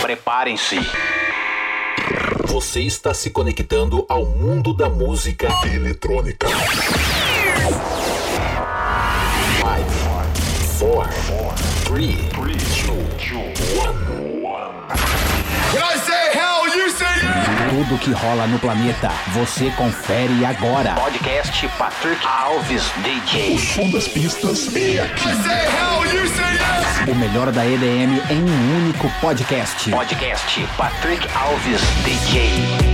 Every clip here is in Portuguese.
Preparem-se. Você está se conectando ao mundo da música eletrônica. 5, 4, 3, 2, 1. Tudo que rola no planeta, você confere agora. Podcast Patrick Alves DJ. O som das pistas é aqui. O melhor da EDM em um único podcast. Podcast Patrick Alves DJ.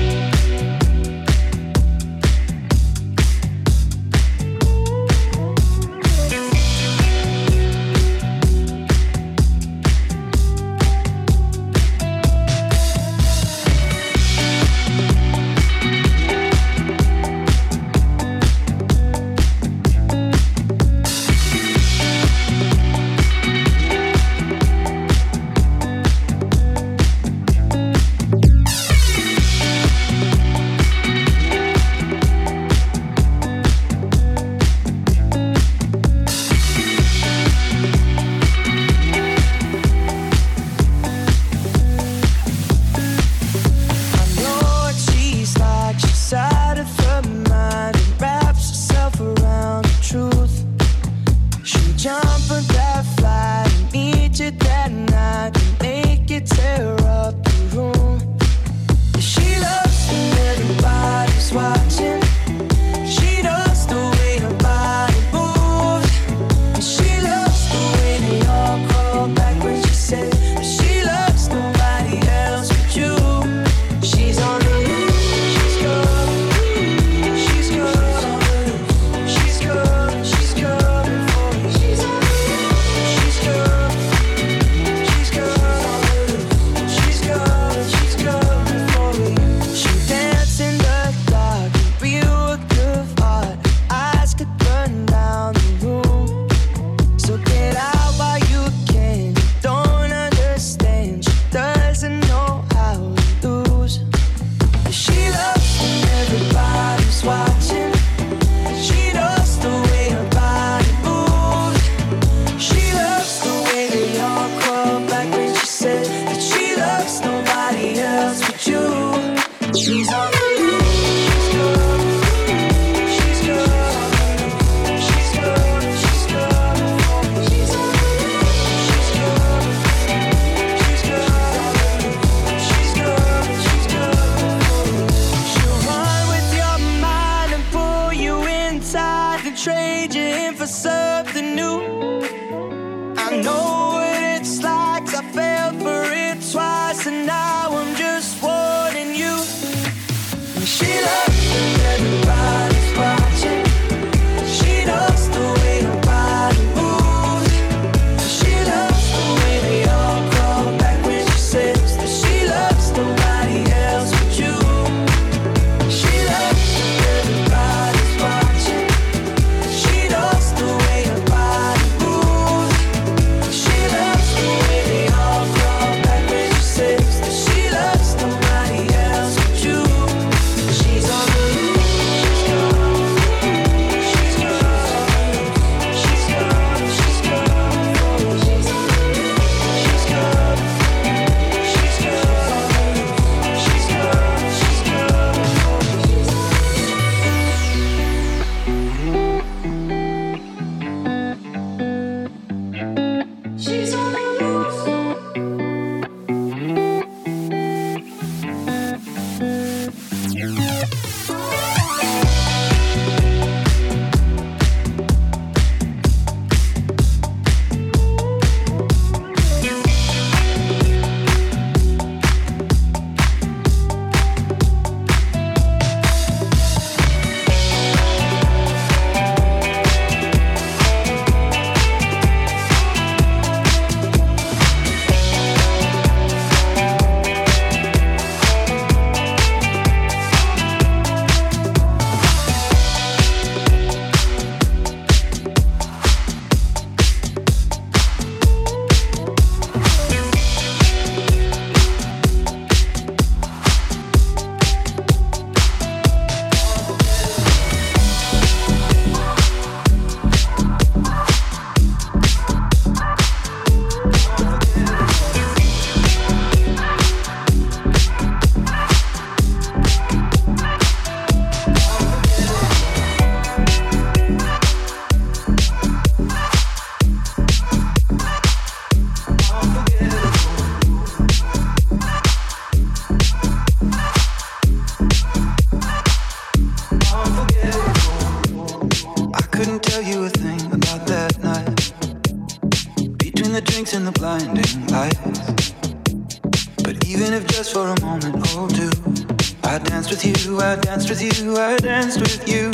I danced with you, I danced with you.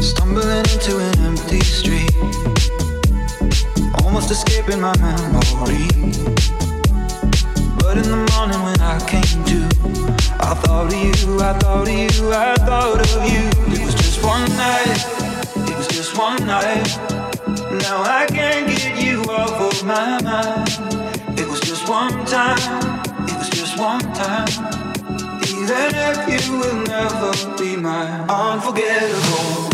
Stumbling into an empty street, almost escaping my memory. But in the morning when I came to, I thought of you, I thought of you, I thought of you. It was just one night, it was just one night. Now I can't get you off of my mind. It was just one time, it was just one time. Even if you will never be unforgettable. Unforgettable.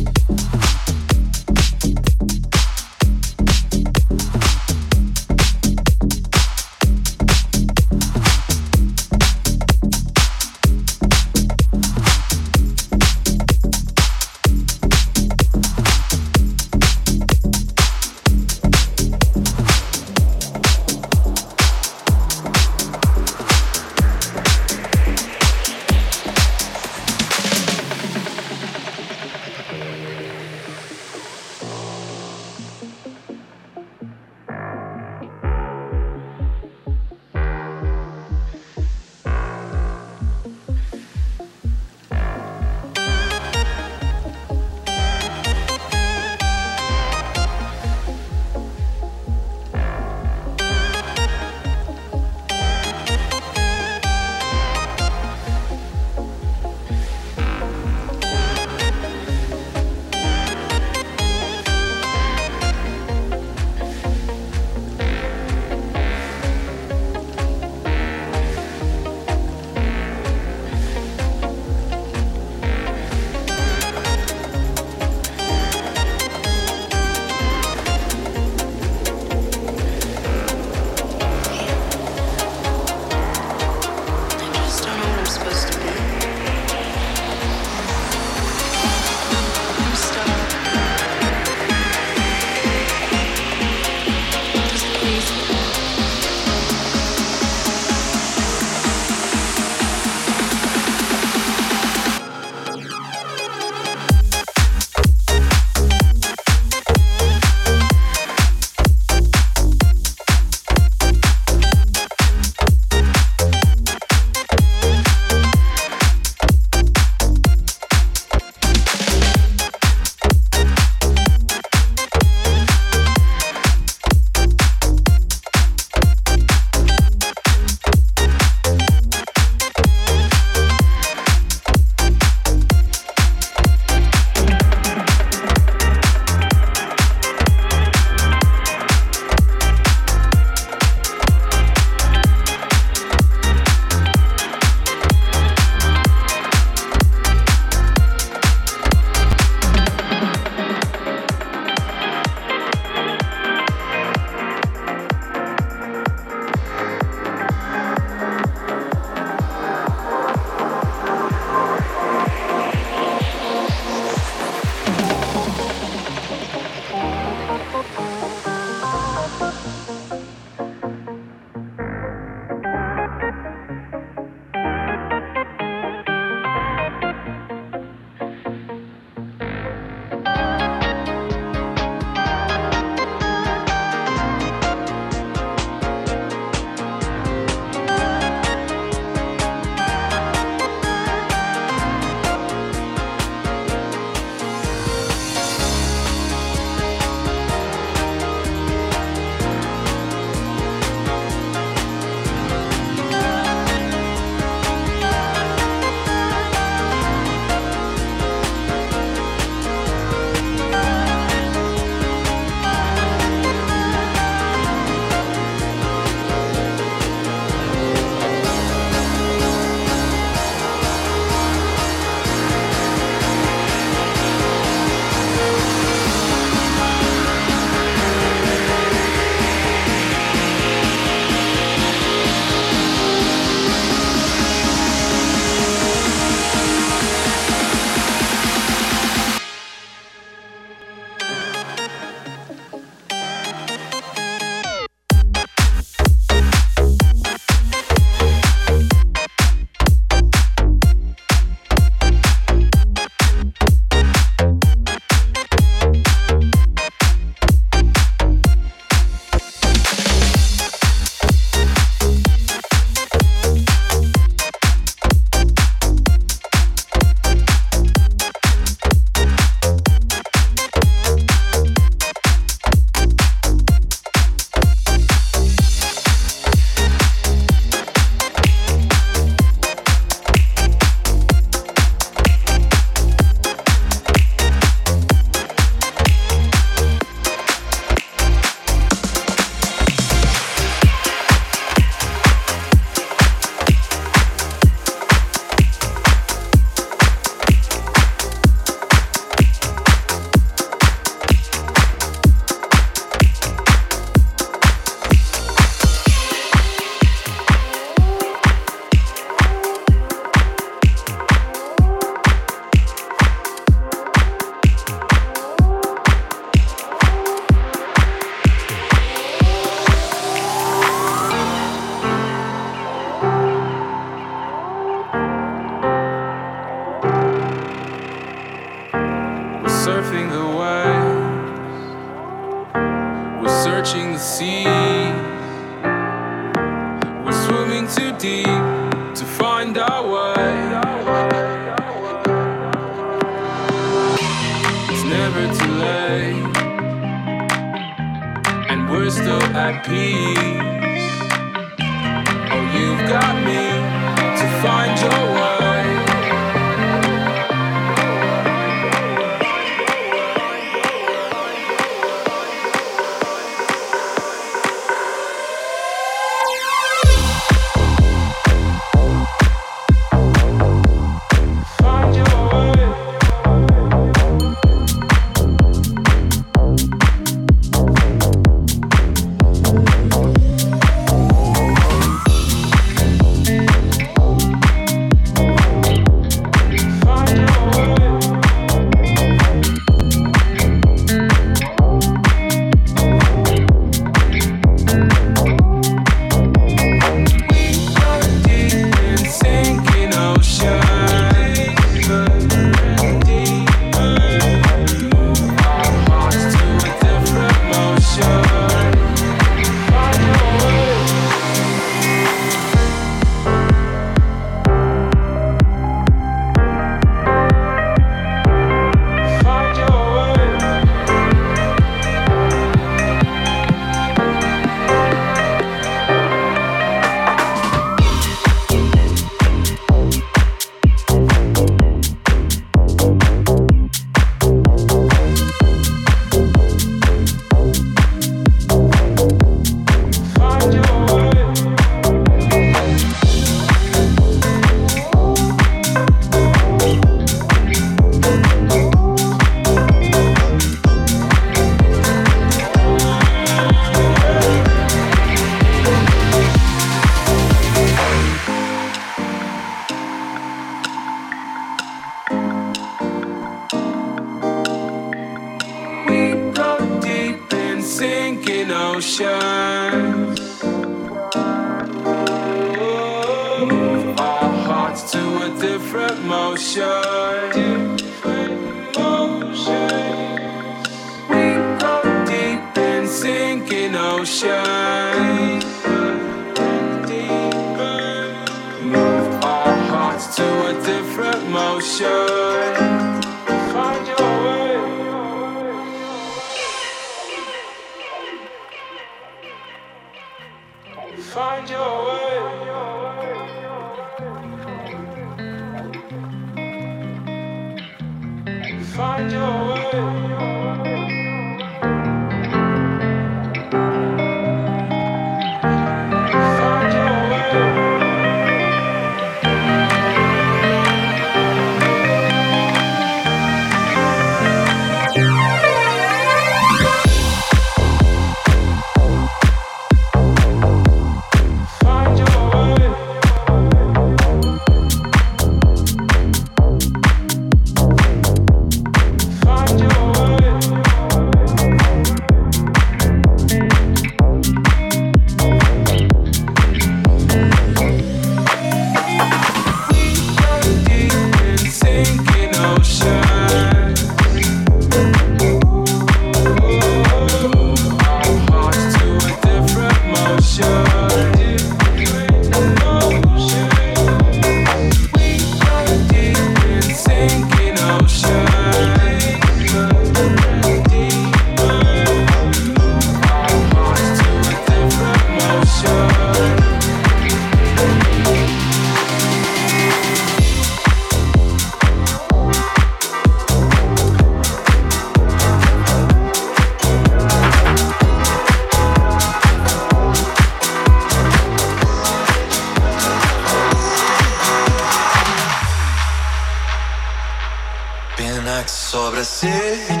Sobra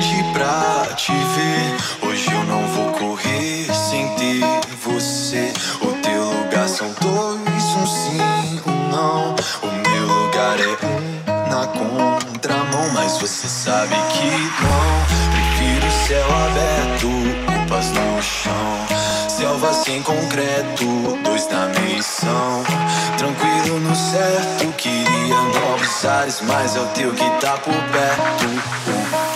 certo, queria novos ares, mas é o teu que tá por perto.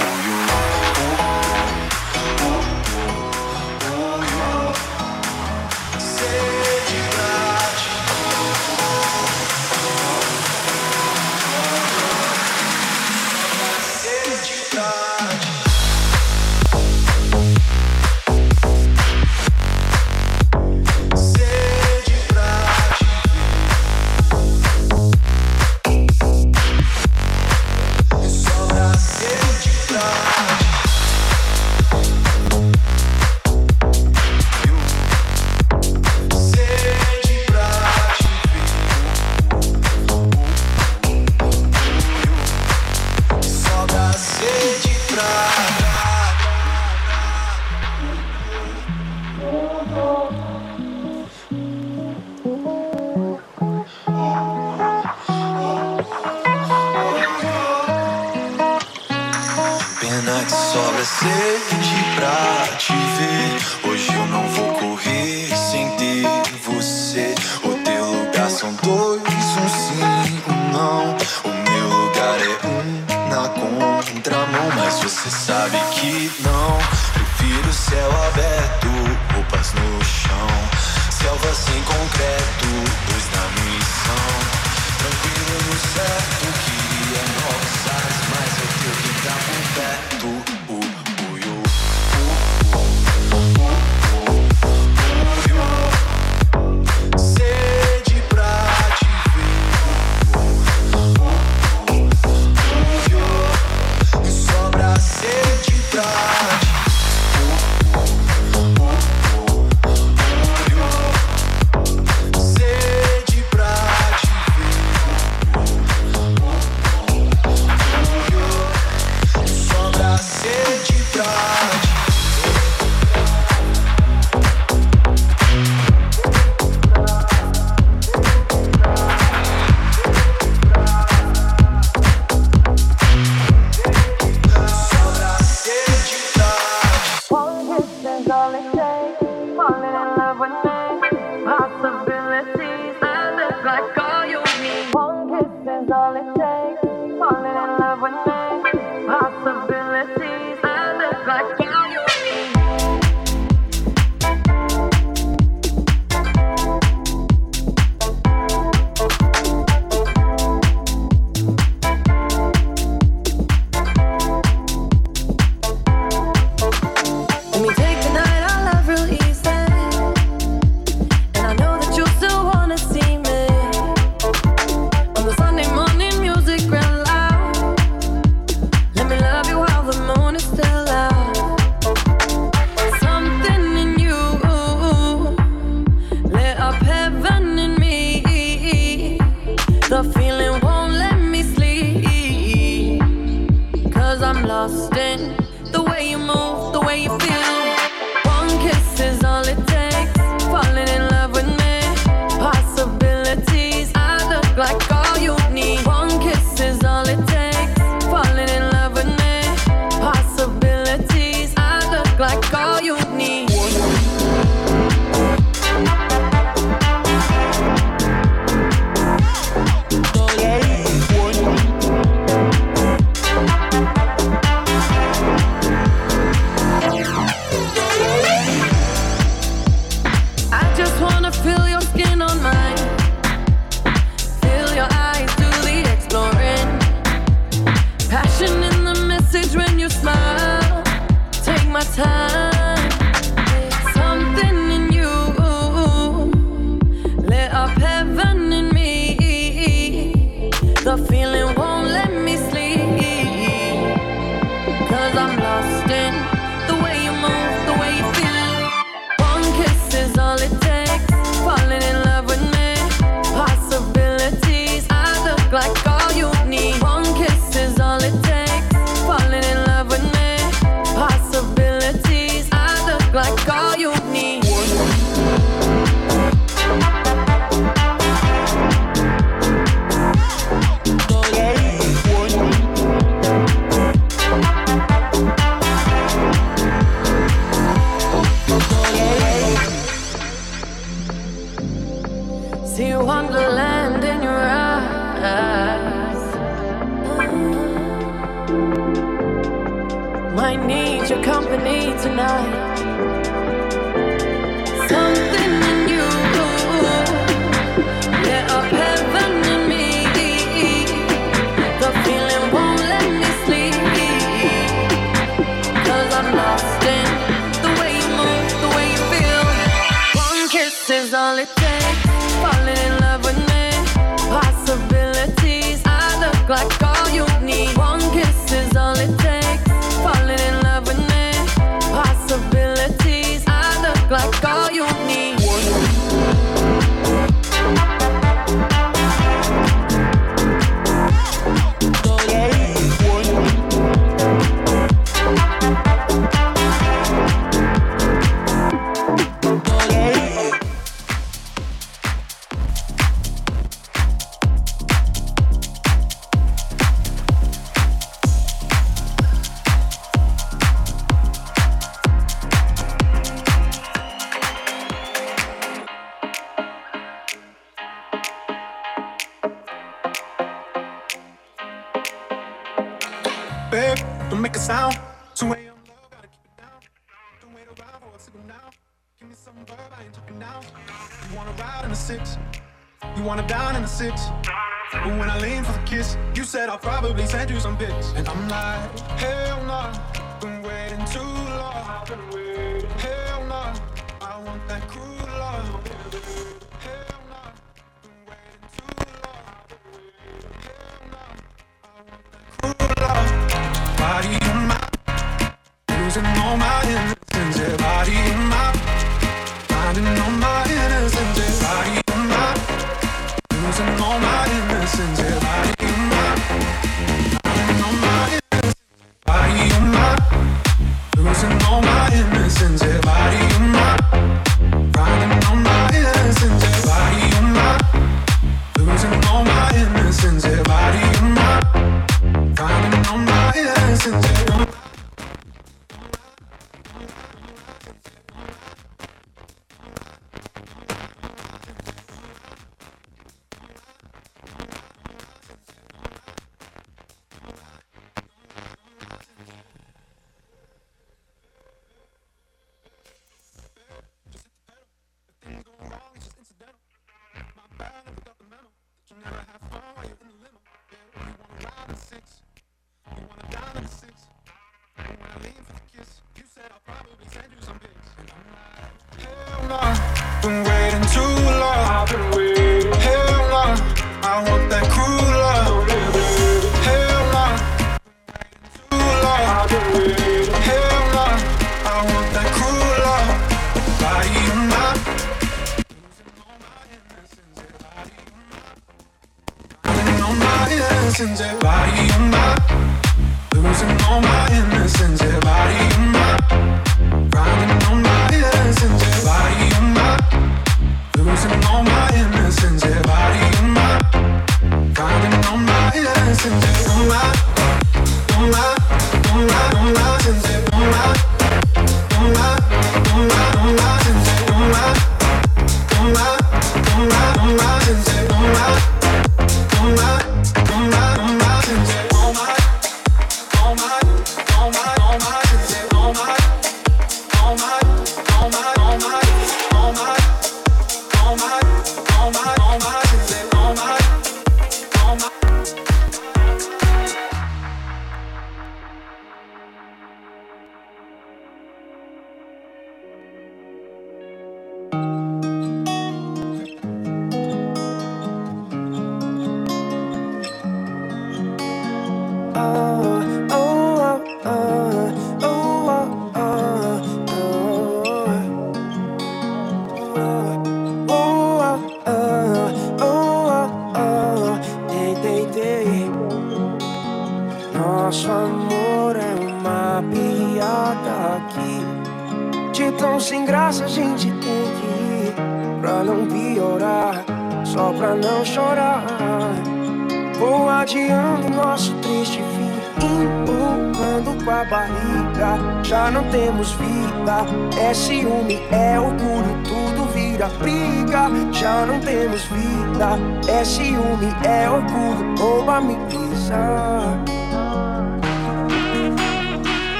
Losing all my innocence.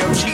Acontece que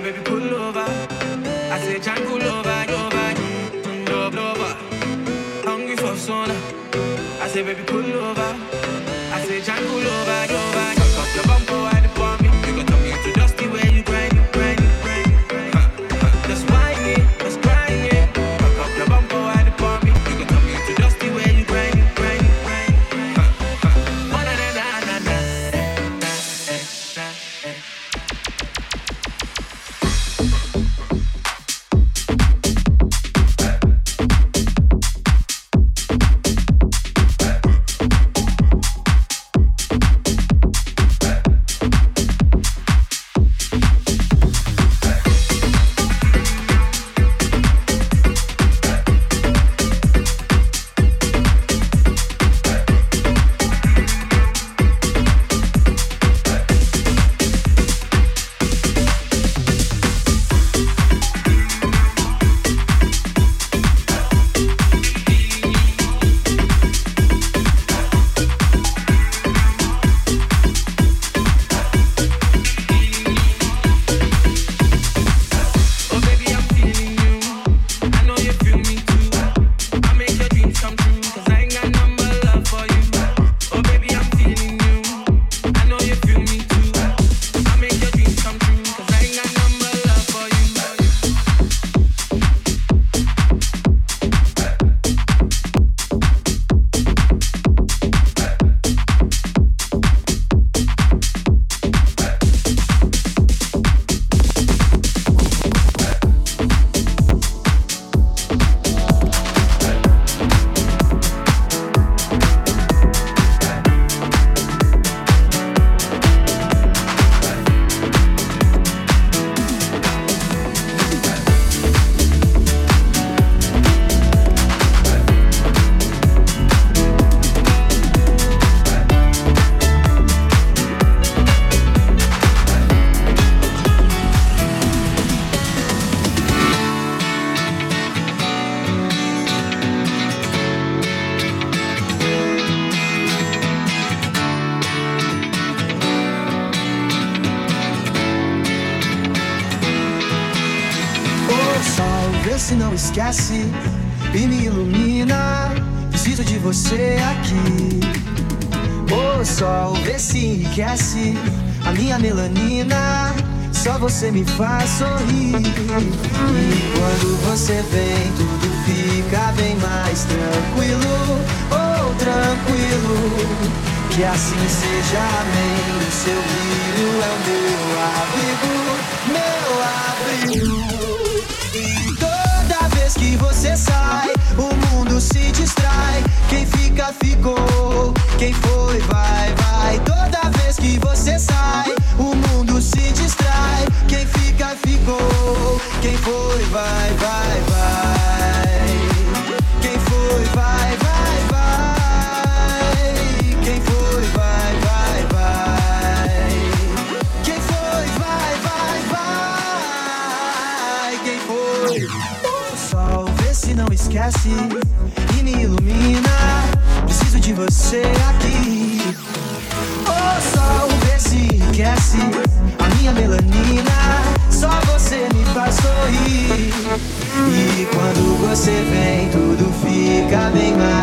say, baby, pull over. I say, John, pull over, your body. Love, lover. Hungry for sauna. I say, baby, pull over.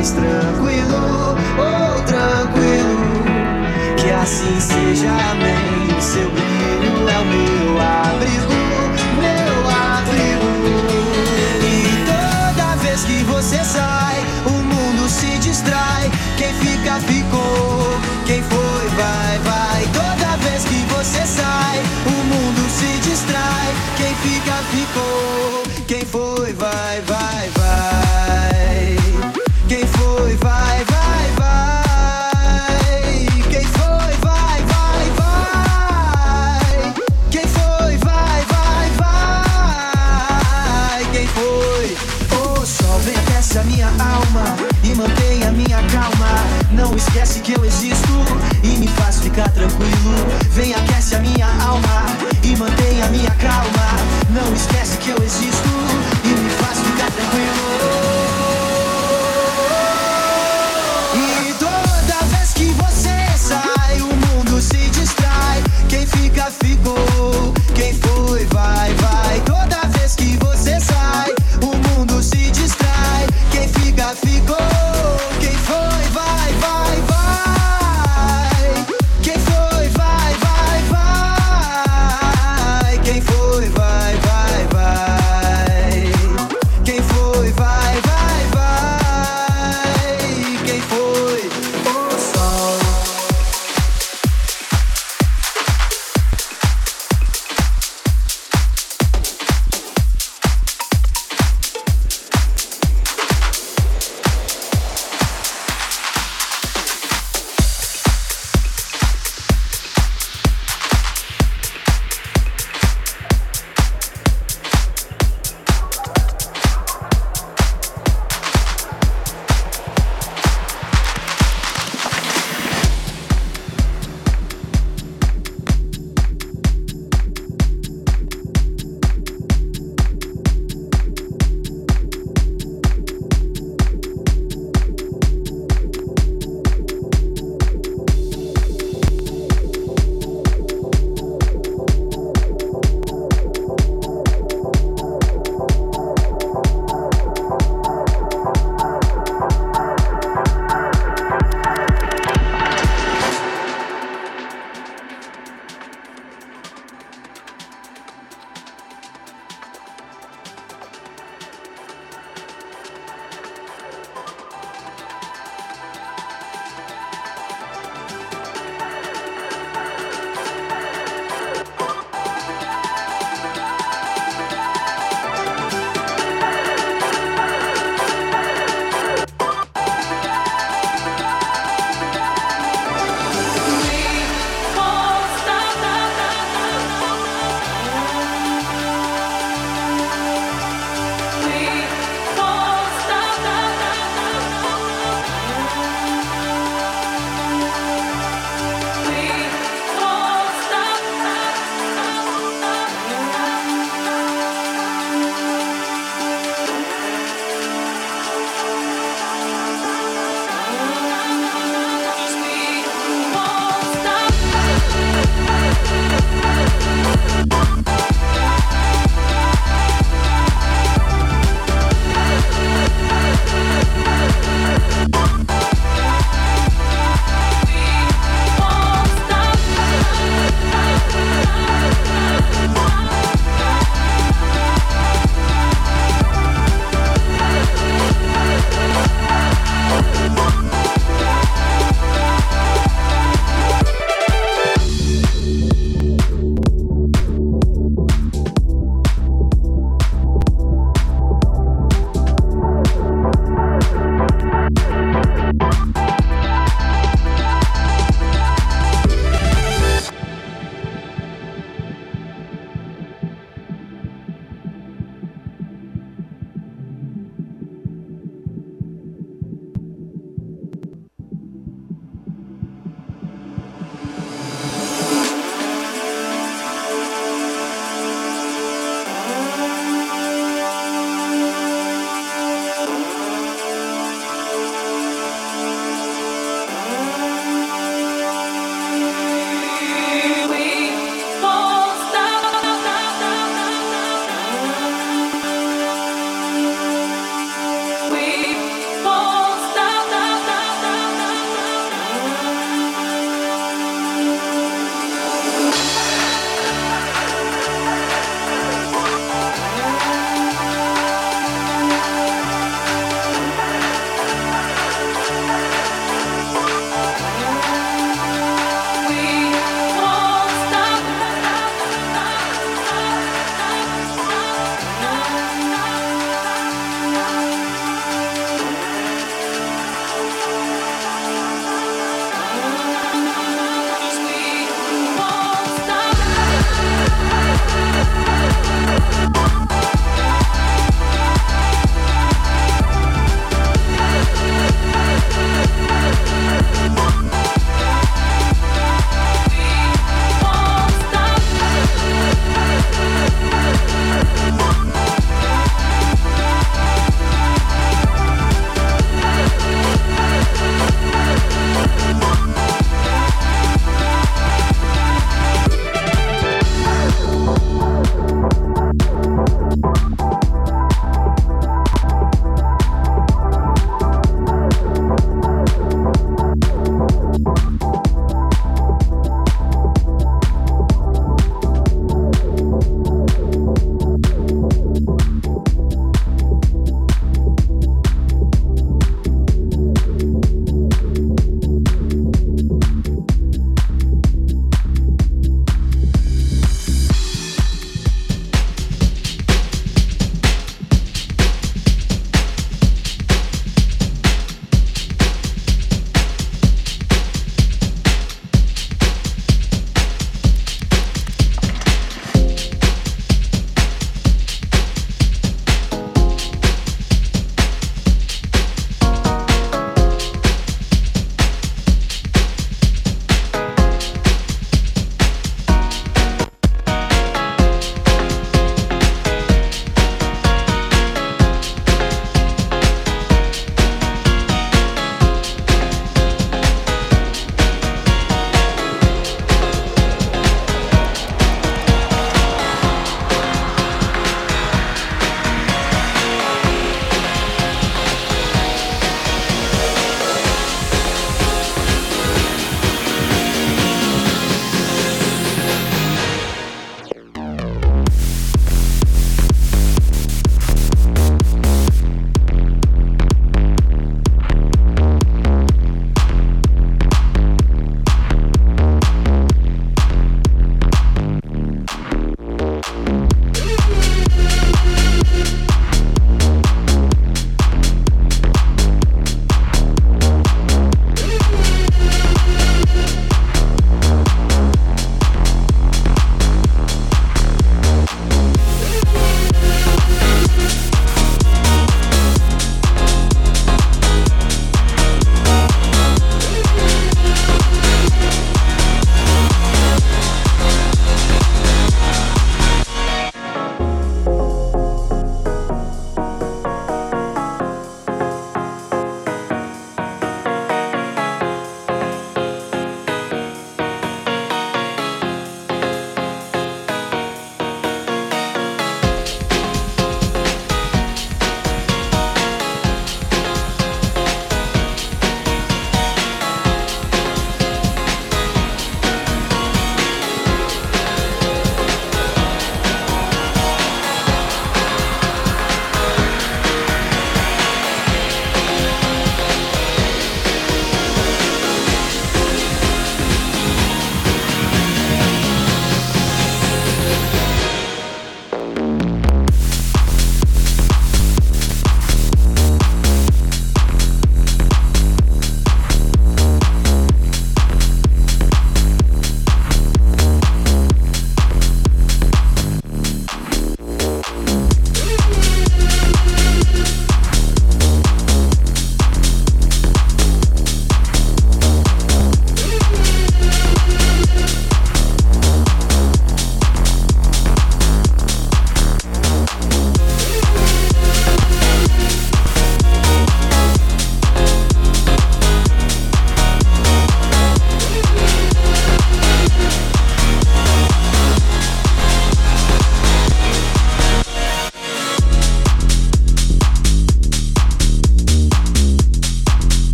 mais tranquilo, oh tranquilo. Que assim seja, amém. Seu brilho é o meu abrigo.